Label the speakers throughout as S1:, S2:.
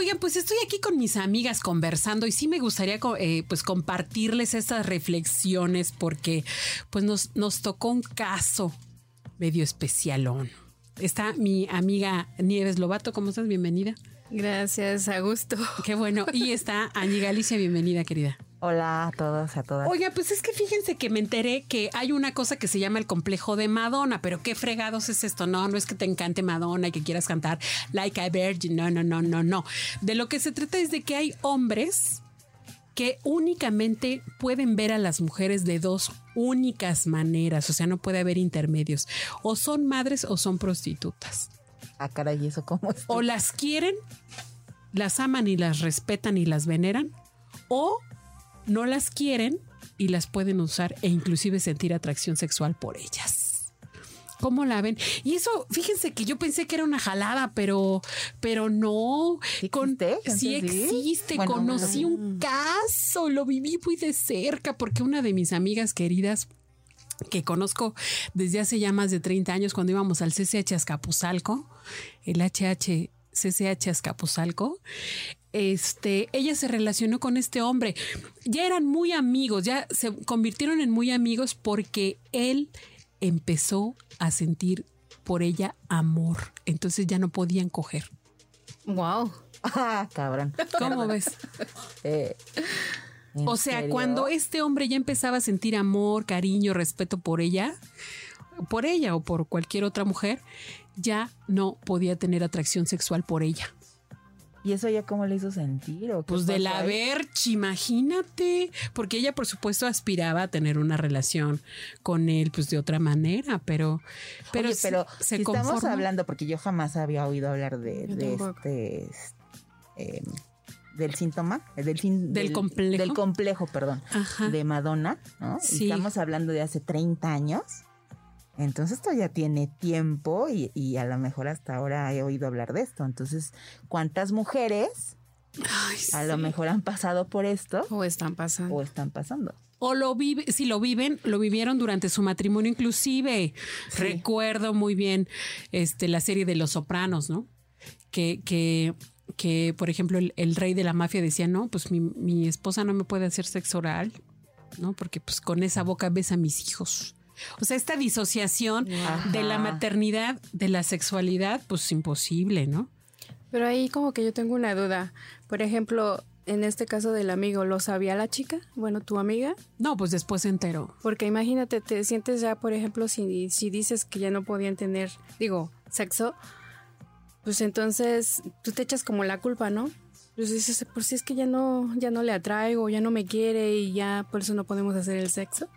S1: Oigan, pues estoy aquí con mis amigas conversando y sí me gustaría eh, pues compartirles estas reflexiones porque pues nos, nos tocó un caso medio especialón. Está mi amiga Nieves Lobato, ¿cómo estás? Bienvenida.
S2: Gracias, a gusto.
S1: Qué bueno. Y está Angie Galicia, bienvenida, querida.
S3: Hola a todos, a todas.
S1: Oiga, pues es que fíjense que me enteré que hay una cosa que se llama el complejo de Madonna, pero qué fregados es esto. No, no es que te encante Madonna y que quieras cantar Like a Virgin. No, no, no, no, no. De lo que se trata es de que hay hombres que únicamente pueden ver a las mujeres de dos únicas maneras, o sea, no puede haber intermedios. O son madres o son prostitutas.
S3: Ah, caray, ¿y eso cómo es?
S1: O las quieren, las aman y las respetan y las veneran, o no las quieren y las pueden usar e inclusive sentir atracción sexual por ellas. ¿Cómo la ven? Y eso, fíjense que yo pensé que era una jalada, pero, pero no.
S3: ¿Sí existe?
S1: sí existe.
S3: Bueno,
S1: Conocí un caso, lo viví muy de cerca, porque una de mis amigas queridas que conozco desde hace ya más de 30 años cuando íbamos al CCH Azcapotzalco, el HH CCH Azcapotzalco, este, ella se relacionó con este hombre. Ya eran muy amigos, ya se convirtieron en muy amigos porque él empezó a sentir por ella amor. Entonces ya no podían coger.
S2: Wow.
S3: Ah, cabrón.
S1: ¿Cómo ves?
S3: Eh, ¿en
S1: O sea,
S3: serio?
S1: cuando este hombre ya empezaba a sentir amor, cariño, respeto por ella, por ella o por cualquier otra mujer, ya no podía tener atracción sexual por ella.
S3: ¿Y eso ya cómo le hizo sentir? ¿o qué
S1: Pues de
S3: pasó
S1: la
S3: ahí?
S1: verch, imagínate, porque ella por supuesto aspiraba a tener una relación con él pues de otra manera, pero pero,
S3: Oye,
S1: se-
S3: pero
S1: se
S3: si estamos hablando, porque yo jamás había oído hablar de,
S2: tampoco.
S3: este. eh, del síntoma, eh, del, sin-
S1: Del complejo.
S3: Del complejo, perdón.
S1: Ajá.
S3: De Madonna, ¿no? Y
S1: Sí.
S3: Estamos hablando de hace 30 años. Entonces esto ya tiene tiempo y, y a lo mejor hasta ahora he oído hablar de esto. Entonces, ¿cuántas mujeres
S1: Ay,
S3: a lo mejor han pasado por esto
S2: O están pasando.
S3: o están pasando?
S1: O lo vive, si lo viven, lo vivieron durante su matrimonio inclusive. Recuerdo muy bien este la serie de Los Sopranos, ¿no? Que, que, que por ejemplo, el, el rey de la mafia decía, no, pues mi, mi esposa no me puede hacer sexo oral, ¿no? Porque pues con esa boca besa a mis hijos. O sea, esta disociación
S3: Ajá.
S1: de la maternidad, de la sexualidad, pues imposible, ¿no?
S2: Pero ahí como que yo tengo una duda. Por ejemplo, en este caso del amigo, ¿lo sabía la chica? Bueno, tu amiga.
S1: No, pues después se enteró.
S2: Porque imagínate, te sientes ya, por ejemplo, si, si dices que ya no podían tener, digo, sexo, pues entonces tú te echas como la culpa, ¿no? Pues dices, por si es que ya no, ya no le atraigo, ya no me quiere y ya por eso no podemos hacer el sexo.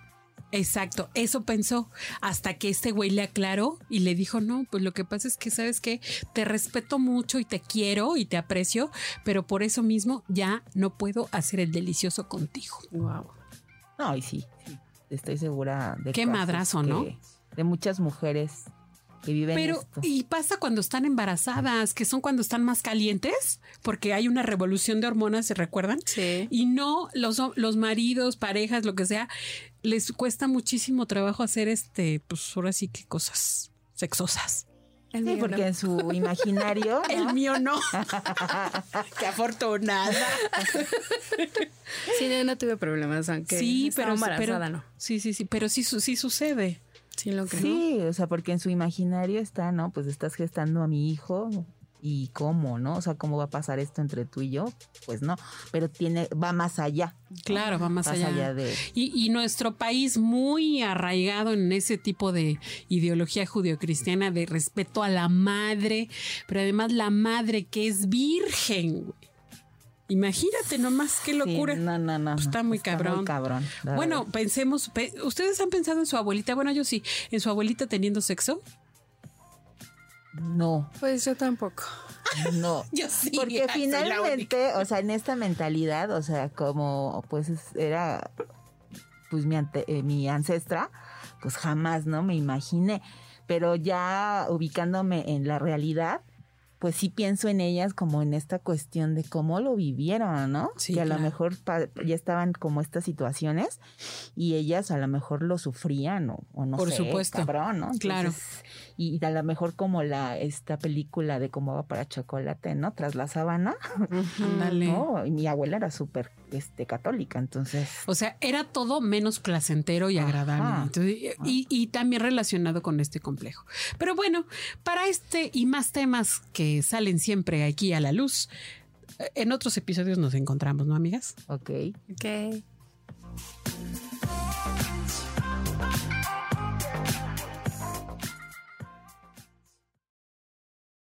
S1: Exacto, eso pensó hasta que este güey le aclaró y le dijo, no, pues lo que pasa es que sabes que te respeto mucho y te quiero y te aprecio, pero por eso mismo ya no puedo hacer el delicioso contigo.
S2: Wow.
S3: No, y sí, sí, estoy segura de
S1: Qué madrazo, ¿no?
S3: De muchas mujeres que viven
S1: Pero,
S3: esto.
S1: y pasa cuando están embarazadas, que son cuando están más calientes, porque hay una revolución de hormonas, ¿se recuerdan?
S2: Sí.
S1: Y no los, los maridos, parejas, lo que sea, les cuesta muchísimo trabajo hacer este, pues ahora sí que cosas sexosas.
S2: El
S3: Sí,
S2: mío
S3: porque
S2: no.
S3: en su imaginario.
S1: El mío no. Qué afortunada.
S2: Sí, no, no tuve problemas, aunque
S1: sí, pero,
S2: embarazada,
S1: pero
S2: no.
S1: sí, sí, sí, pero sí sucede.
S2: Sí lo creo.
S3: Sí, o sea, porque en su imaginario está, ¿no? Pues estás gestando a mi hijo y cómo, ¿no? O sea, ¿cómo va a pasar esto entre tú y yo? Pues no, pero tiene, va más allá.
S1: Claro, va más,
S3: Más
S1: allá.
S3: allá de-
S1: Y, y nuestro país muy arraigado en ese tipo de ideología judio-cristiana de respeto a la madre, pero además la madre que es virgen, güey. Imagínate nomás qué locura.
S3: Sí, no, no, no.
S1: Pues está muy cabrón.
S3: Muy cabrón.
S1: Bueno,
S3: verdad.
S1: pensemos, pe- ¿ustedes han pensado en su abuelita? Bueno, yo sí, en su abuelita teniendo sexo.
S3: No,
S2: Pues yo tampoco.
S3: no.
S1: Yo sí.
S3: Porque finalmente, o sea, en esta mentalidad, o sea, como pues es- era pues mi, ante- eh, mi ancestra, pues jamás, ¿no? Me imaginé. Pero ya ubicándome en la realidad, pues sí pienso en ellas como en esta cuestión de cómo lo vivieron, ¿no?
S1: Sí,
S3: que a lo mejor ya estaban como estas situaciones y ellas a lo mejor lo sufrían o, o no
S1: Por
S3: sé,
S1: supuesto.
S3: cabrón, ¿no?
S1: Claro.
S3: Y a lo mejor como la esta película de cómo va para chocolate, ¿no? Tras la sábana. No, y mi abuela era súper este, católica, entonces.
S1: O sea, era todo menos placentero y
S3: Ajá.
S1: agradable. Entonces, y, y también relacionado con este complejo. Pero bueno, para este y más temas que salen siempre aquí a la luz, eh, en otros episodios nos encontramos, ¿no, amigas?
S3: Ok.
S2: Ok.